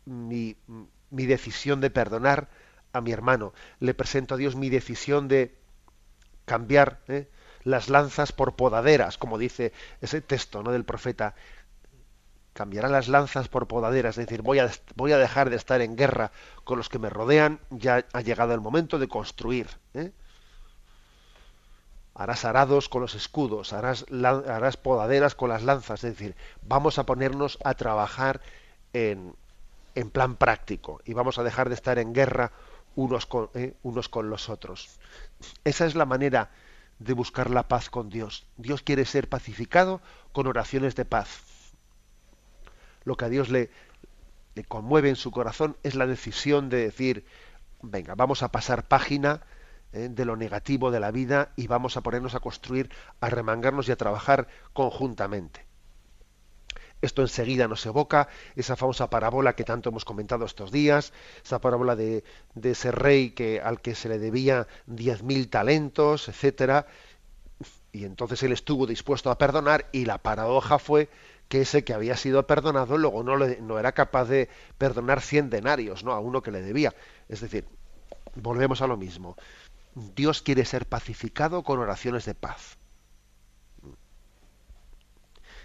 mi, decisión de perdonar a mi hermano, le presento a Dios mi decisión de cambiar ¿eh? las lanzas por podaderas, como dice ese texto ¿no? del profeta. Cambiará las lanzas por podaderas, es decir, voy a, voy a dejar de estar en guerra con los que me rodean, ya ha llegado el momento de construir. ¿eh? Harás arados con los escudos, harás, harás, podaderas con las lanzas, es decir, vamos a ponernos a trabajar en, en plan práctico y vamos a dejar de estar en guerra unos con, eh, unos con los otros. Esa es la manera de buscar la paz con Dios. Dios quiere ser pacificado con oraciones de paz. Lo que a Dios le, le conmueve en su corazón es la decisión de decir, venga, vamos a pasar página, ¿eh? de lo negativo de la vida y vamos a ponernos a construir, a remangarnos y a trabajar conjuntamente. Esto enseguida nos evoca esa famosa parábola que tanto hemos comentado estos días, esa parábola de, ese rey que, al que se le debía diez mil talentos, etcétera, y entonces él estuvo dispuesto a perdonar y la paradoja fue que ese que había sido perdonado luego no, no era capaz de perdonar cien denarios ¿no? a uno que le debía. Es decir, volvemos a lo mismo. Dios quiere ser pacificado con oraciones de paz.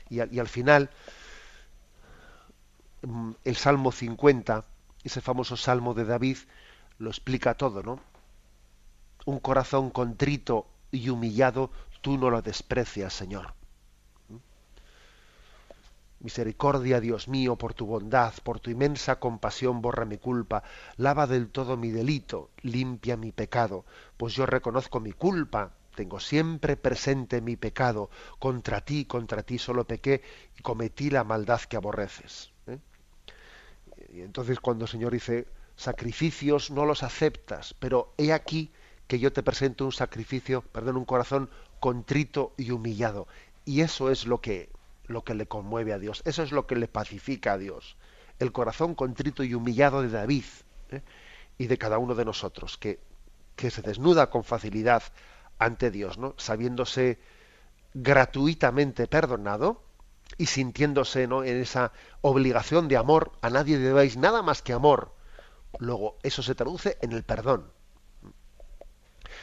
Y, al final, mm, el Salmo 50, ese famoso Salmo de David, lo explica todo, ¿no? Un corazón contrito y humillado, tú no lo desprecias, Señor. Misericordia, Dios mío, por tu bondad, por tu inmensa compasión, borra mi culpa, lava del todo mi delito, limpia mi pecado, pues yo reconozco mi culpa, tengo siempre presente mi pecado, contra ti, contra ti solo pequé y cometí la maldad que aborreces. ¿eh? Y entonces cuando el Señor dice, sacrificios no los aceptas, pero he aquí que yo te presento un sacrificio, perdón, un corazón contrito y humillado. Y eso es lo que lo que le conmueve a Dios, eso es lo que le pacifica a Dios. El corazón contrito y humillado de David. ¿eh? y de cada uno de nosotros, que, que se desnuda con facilidad ante Dios, ¿no? sabiéndose gratuitamente perdonado y sintiéndose ¿no? en esa obligación de amor, a nadie debéis nada más que amor. Luego, eso se traduce en el perdón.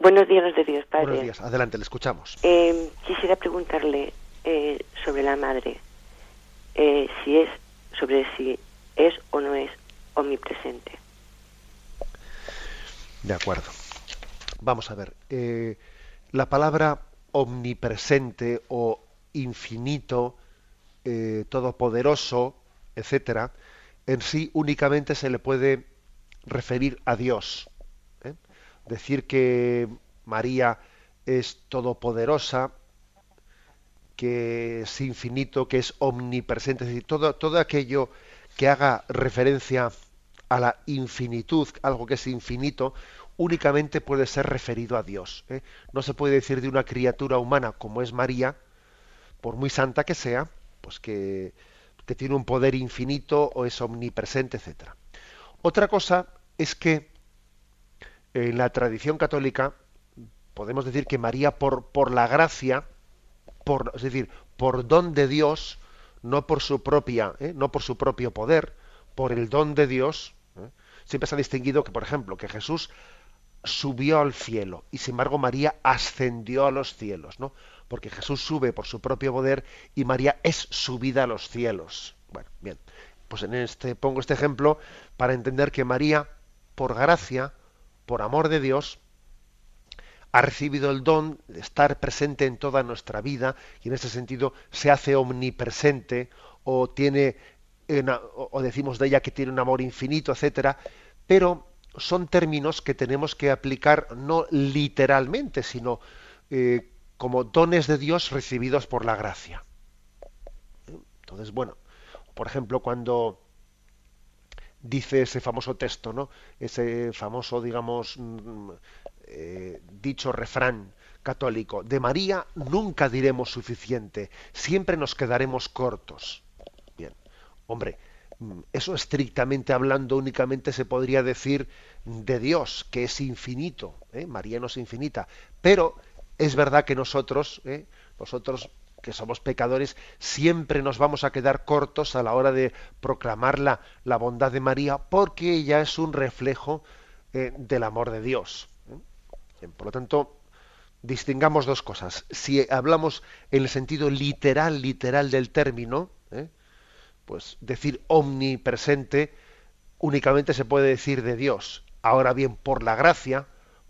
Buenos días, de Dios, Padre. Buenos días. Adelante, le escuchamos. Eh, quisiera preguntarle eh, sobre la madre, eh, si es, sobre si es o no es omnipresente. De acuerdo. Vamos a ver. la palabra omnipresente o infinito, todopoderoso, etcétera, en sí únicamente se le puede referir a Dios decir que María es todopoderosa, que es infinito, que es omnipresente, es decir, todo, todo aquello que haga referencia a la infinitud, algo que es infinito, únicamente puede ser referido a Dios. ¿eh? No se puede decir de una criatura humana como es María, por muy santa que sea, pues que, que tiene un poder infinito o es omnipresente, etc. Otra cosa es que en la tradición católica podemos decir que María por, por la gracia, por, es decir, por don de Dios, no por su propia, ¿eh? no por su propio poder, por el don de Dios, ¿eh? siempre se ha distinguido que, por ejemplo, que Jesús subió al cielo y sin embargo María ascendió a los cielos, ¿no? Porque Jesús sube por su propio poder y María es subida a los cielos. Bueno, bien. Pues en este pongo este ejemplo para entender que María por gracia por amor de Dios, ha recibido el don de estar presente en toda nuestra vida y en ese sentido se hace omnipresente o tiene o decimos de ella que tiene un amor infinito, etcétera, pero son términos que tenemos que aplicar no literalmente, sino eh, como dones de Dios recibidos por la gracia. Entonces, bueno, por ejemplo, cuando dice ese famoso texto, ¿no? Ese famoso, digamos, mm, eh, dicho refrán católico, de María nunca diremos suficiente, siempre nos quedaremos cortos. Bien, hombre, mm, eso estrictamente hablando únicamente se podría decir de Dios, que es infinito, ¿eh? María no es infinita, pero es verdad que nosotros, ¿eh? nosotros que somos pecadores, siempre nos vamos a quedar cortos a la hora de proclamar la, bondad de María, porque ella es un reflejo eh, del amor de Dios. ¿eh? por lo tanto, distingamos dos cosas. Si hablamos en el sentido literal, literal del término, ¿eh? pues decir omnipresente únicamente se puede decir de Dios. Ahora bien, por la gracia,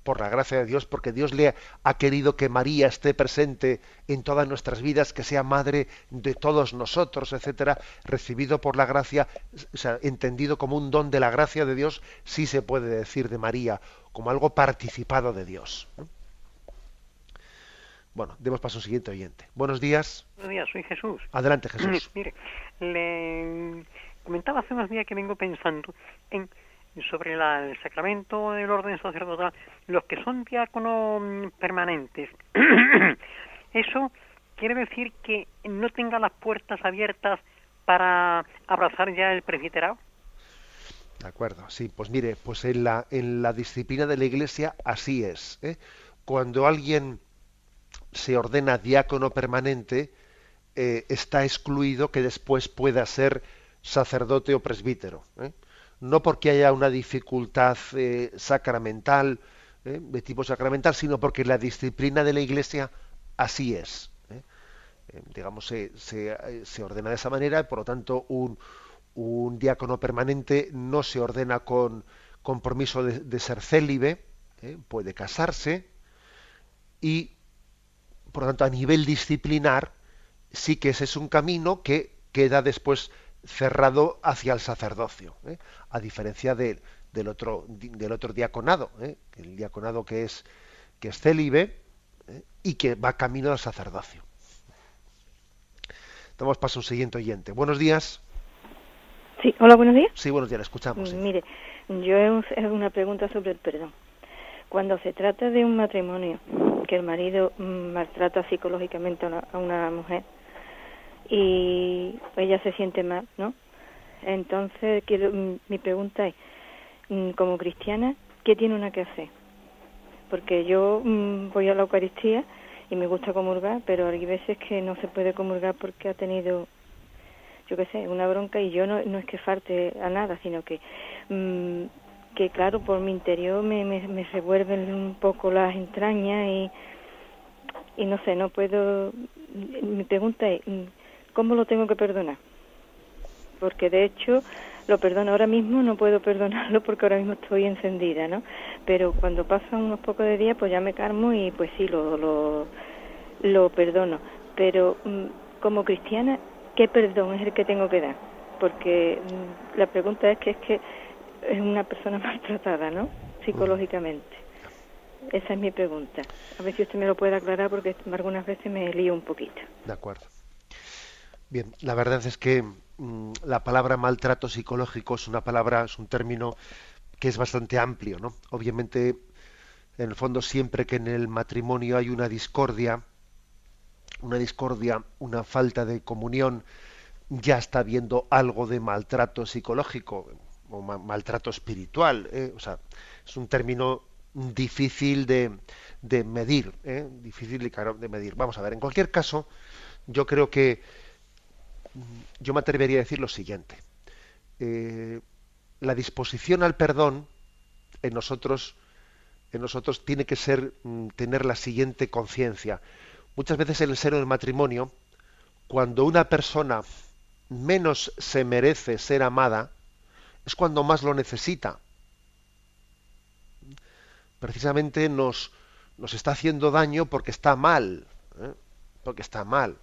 por la gracia de Dios, porque Dios le ha querido que María esté presente en todas nuestras vidas, que sea madre de todos nosotros, etcétera, recibido por la gracia, o sea, entendido como un don de la gracia de Dios, sí se puede decir de María, como algo participado de Dios. Bueno, demos paso al siguiente oyente. Buenos días. Buenos días, soy Jesús. Adelante, Jesús. Mire, le comentaba hace unos días que vengo pensando en sobre el sacramento del orden sacerdotal, los que son diáconos mm, permanentes, eso quiere decir que no tenga las puertas abiertas para abrazar ya el presbiterado. De acuerdo, sí, pues mire, pues en la, en la disciplina de la Iglesia así es. ¿eh? Cuando alguien se ordena diácono permanente, eh, está excluido que después pueda ser sacerdote o presbítero. ¿eh? No porque haya una dificultad sacramental, de tipo sacramental, sino porque la disciplina de la Iglesia así es. digamos, se, se, ordena de esa manera por lo tanto un, un diácono permanente no se ordena con compromiso de, ser célibe, ¿eh? puede casarse y, por lo tanto, a nivel disciplinar, sí que ese es un camino que queda después cerrado hacia el sacerdocio, ¿eh? a diferencia del, otro, del otro diaconado, ¿eh? el diaconado que es, que es célibe y que va camino al sacerdocio. Damos paso a un siguiente oyente. Buenos días. Sí, hola, buenos días. Sí, buenos días, escuchamos. Mire, yo he una pregunta sobre el perdón. Cuando se trata de un matrimonio que el marido maltrata psicológicamente a una, mujer y ella se siente mal, ¿no? Entonces, quiero, mi pregunta es, mm, como cristiana, ¿qué tiene una que hacer? Porque yo mm, voy a la Eucaristía y me gusta comulgar, pero hay veces que no se puede comulgar porque ha tenido yo qué sé, una bronca y yo no, no es que falte a nada, sino que, mm, que claro, por mi interior me, me, revuelven un poco las entrañas y, y no sé, no puedo... Mi pregunta es, mm, ¿cómo lo tengo que perdonar? Porque de hecho lo perdono ahora mismo, no puedo perdonarlo porque ahora mismo estoy encendida, ¿no? Pero cuando pasan unos pocos de días, pues ya me calmo y pues sí, lo, lo, lo perdono. Pero mm, como cristiana, ¿qué perdón es el que tengo que dar? Porque mm, la pregunta es que es que es una persona maltratada, ¿no? Psicológicamente. Esa es mi pregunta. A ver si usted me lo puede aclarar porque algunas veces me lío un poquito. De acuerdo. Bien, la verdad es que mm, la palabra maltrato psicológico es una palabra, es un término que es bastante amplio, ¿no? Obviamente, en el fondo, siempre que en el matrimonio hay una discordia, una discordia, una falta de comunión, ya está habiendo algo de maltrato psicológico o maltrato espiritual. ¿eh? O sea, es un término difícil de, de medir, ¿eh? difícil de medir. Vamos a ver, en cualquier caso, yo creo que yo me atrevería a decir lo siguiente. Eh, la disposición al perdón en nosotros, en nosotros tiene que ser mm, tener la siguiente conciencia. Muchas veces en el seno del matrimonio, cuando una persona menos se merece ser amada, es cuando más lo necesita. Precisamente nos, nos está haciendo daño porque está mal, ¿eh? porque está mal.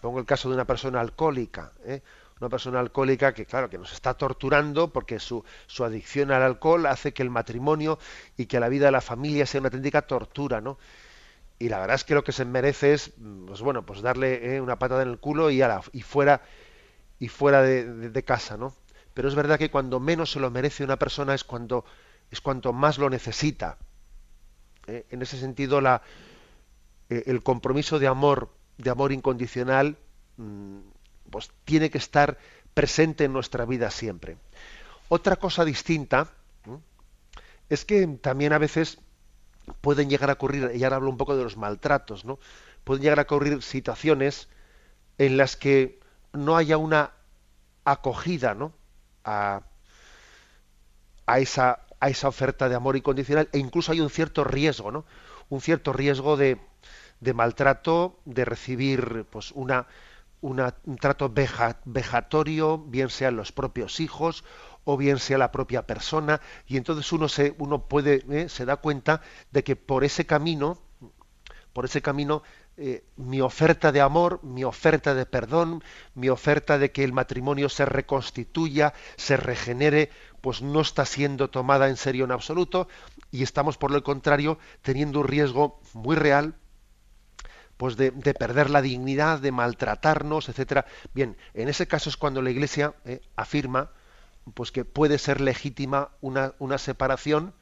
Pongo el caso de una persona alcohólica, ¿eh? una persona alcohólica que, claro, que nos está torturando porque su, su, adicción al alcohol hace que el matrimonio y que la vida de la familia sea una auténtica tortura, ¿no? y la verdad es que lo que se merece es pues bueno pues darle eh, una patada en el culo y, y fuera y fuera de, casa no pero es verdad que cuando menos se lo merece una persona es cuando es cuanto más lo necesita eh, en ese sentido la eh, el compromiso de amor de amor incondicional mm, pues tiene que estar presente en nuestra vida siempre otra cosa distinta es que también a veces pueden llegar a ocurrir, y ahora hablo un poco de los maltratos, ¿no? Pueden llegar a ocurrir situaciones en las que no haya una acogida, ¿no? A, a, esa, a esa oferta de amor incondicional e incluso hay un cierto riesgo, ¿no? Un cierto riesgo de, de maltrato, de recibir pues una, un trato vejatorio, bien sean los propios hijos o bien sea la propia persona, y entonces uno se, uno puede, eh, se da cuenta de que por ese camino, por ese camino, eh, mi oferta de amor, mi oferta de perdón, mi oferta de que el matrimonio se reconstituya, se regenere, pues no está siendo tomada en serio en absoluto, y estamos por lo contrario teniendo un riesgo muy real pues de, perder la dignidad, de maltratarnos, etcétera. Bien, en ese caso es cuando la Iglesia eh, afirma pues que puede ser legítima una, una separación,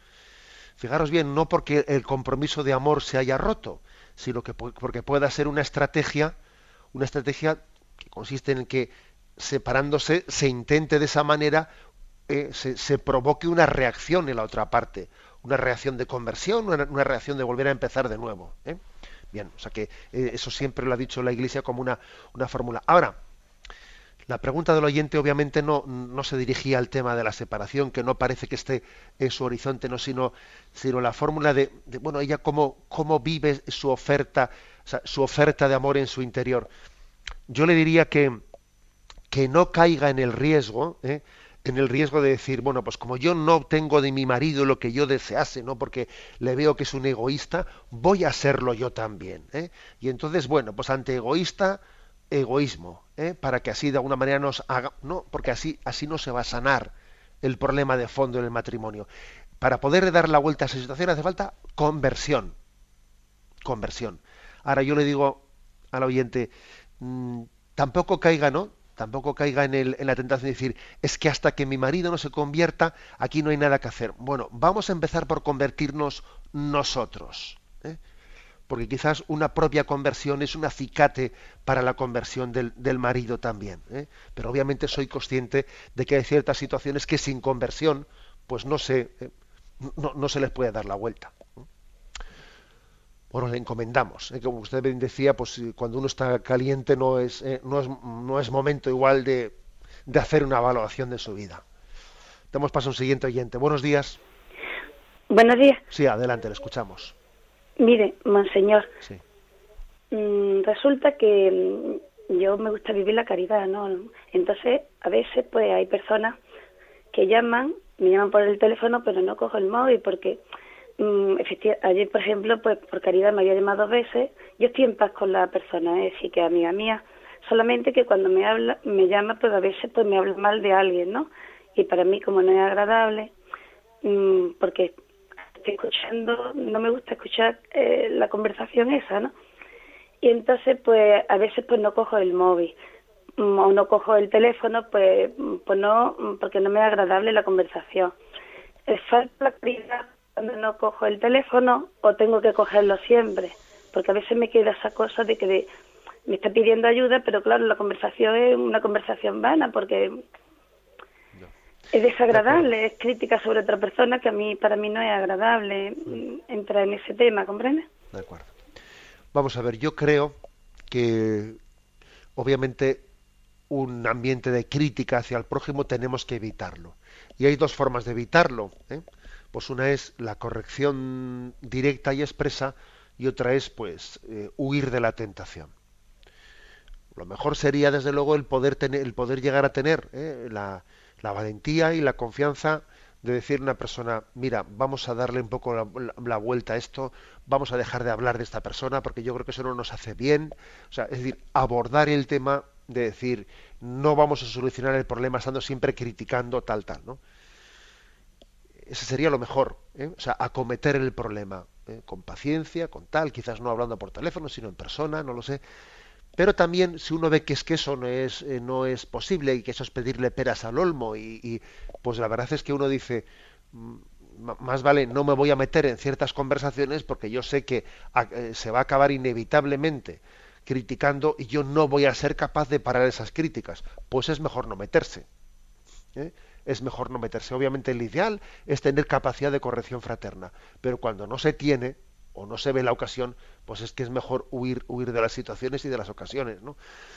fijaros bien, no porque el compromiso de amor se haya roto, sino que porque pueda ser una estrategia, una estrategia que consiste en que separándose se intente de esa manera eh, se, provoque una reacción en la otra parte, una reacción de conversión, una, reacción de volver a empezar de nuevo. ¿eh? Bien, o sea que eh, eso siempre lo ha dicho la Iglesia como una, una fórmula. Ahora, la pregunta del oyente obviamente no, no, se dirigía al tema de la separación, que no parece que esté en su horizonte, no, sino, sino la fórmula de, bueno, ella cómo, cómo vive su oferta, su oferta de amor en su interior. Yo le diría que, que no caiga en el riesgo, ¿eh? En el riesgo de decir, bueno, pues como yo no obtengo de mi marido lo que yo desease, ¿no? Porque le veo que es un egoísta, voy a serlo yo también. ¿eh? Y entonces, bueno, pues ante egoísta, egoísmo, ¿eh? para que así de alguna manera nos haga, no, porque así, así no se va a sanar el problema de fondo en el matrimonio. Para poder dar la vuelta a esa situación hace falta conversión. Conversión. Ahora yo le digo al oyente, mm, tampoco caiga, ¿no? Tampoco caiga en, en la tentación de decir, es que hasta que mi marido no se convierta, aquí no hay nada que hacer. Bueno, vamos a empezar por convertirnos nosotros. ¿eh? porque quizás una propia conversión es un acicate para la conversión del, marido también. ¿eh? Pero obviamente soy consciente de que hay ciertas situaciones que sin conversión, pues no se, eh, no, se les puede dar la vuelta. Bueno, le encomendamos. ¿eh? Como usted bien decía, pues cuando uno está caliente no es, no es, no es momento igual de, de hacer una evaluación de su vida. Damos paso a un siguiente oyente. Buenos días. Buenos días. Sí, adelante, le escuchamos. Mire, monseñor, mm, resulta que mm, yo me gusta vivir la caridad, ¿no? Entonces, a veces, pues hay personas que llaman, me llaman por el teléfono, pero no cojo el móvil porque, mm, ayer, por ejemplo, pues por caridad me había llamado dos veces. Yo estoy en paz con la persona, es decir, que amiga mía. Solamente que cuando me habla, me llama, pues a veces pues me habla mal de alguien, ¿no? Y para mí, como no es agradable, porque escuchando, no me gusta escuchar eh, la conversación esa, ¿no? Y entonces, pues, a veces, pues, no cojo el móvil mm, o no cojo el teléfono, pues, pues no, porque no me es agradable la conversación. Es falta la claridad cuando no cojo el teléfono o tengo que cogerlo siempre, porque a veces me queda esa cosa de que me está pidiendo ayuda, pero claro, la conversación es una conversación vana, porque es desagradable, es crítica sobre otra persona que a mí, para mí no es agradable mm, entrar en ese tema, ¿comprende? De acuerdo. Vamos a ver, yo creo que obviamente un ambiente de crítica hacia el prójimo tenemos que evitarlo. Y hay dos formas de evitarlo. ¿eh? Pues una es la corrección directa y expresa y otra es pues eh, huir de la tentación. Lo mejor sería desde luego el poder tener, el poder llegar a tener ¿eh? la, la valentía y la confianza de decir a una persona, mira, vamos a darle un poco la, vuelta a esto, vamos a dejar de hablar de esta persona porque yo creo que eso no nos hace bien. O sea, es decir, abordar el tema de decir, no vamos a solucionar el problema estando siempre criticando tal, tal, ¿no? Ese sería lo mejor, ¿eh? o sea, acometer el problema ¿eh? con paciencia, con tal, quizás no hablando por teléfono, sino en persona, no lo sé, pero también si uno ve que es que eso no es, eh, no es posible y que eso es pedirle peras al olmo y, pues la verdad es que uno dice mm, más vale no me voy a meter en ciertas conversaciones porque yo sé que se va a acabar inevitablemente criticando y yo no voy a ser capaz de parar esas críticas. Pues es mejor no meterse. Es mejor no meterse. Obviamente el ideal es tener capacidad de corrección fraterna, pero cuando no se tiene, o no se ve la ocasión, pues es que es mejor huir, huir de las situaciones y de las ocasiones, ¿no?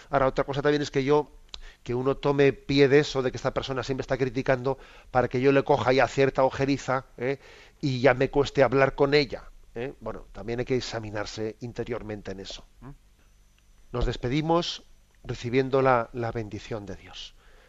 Ahora, otra cosa también es que yo, que uno tome pie de eso, de que esta persona siempre está criticando, para que yo le coja ya cierta ojeriza ¿eh? y ya me cueste hablar con ella. ¿eh? Bueno, también hay que examinarse interiormente en eso. Nos despedimos recibiendo la, la bendición de Dios.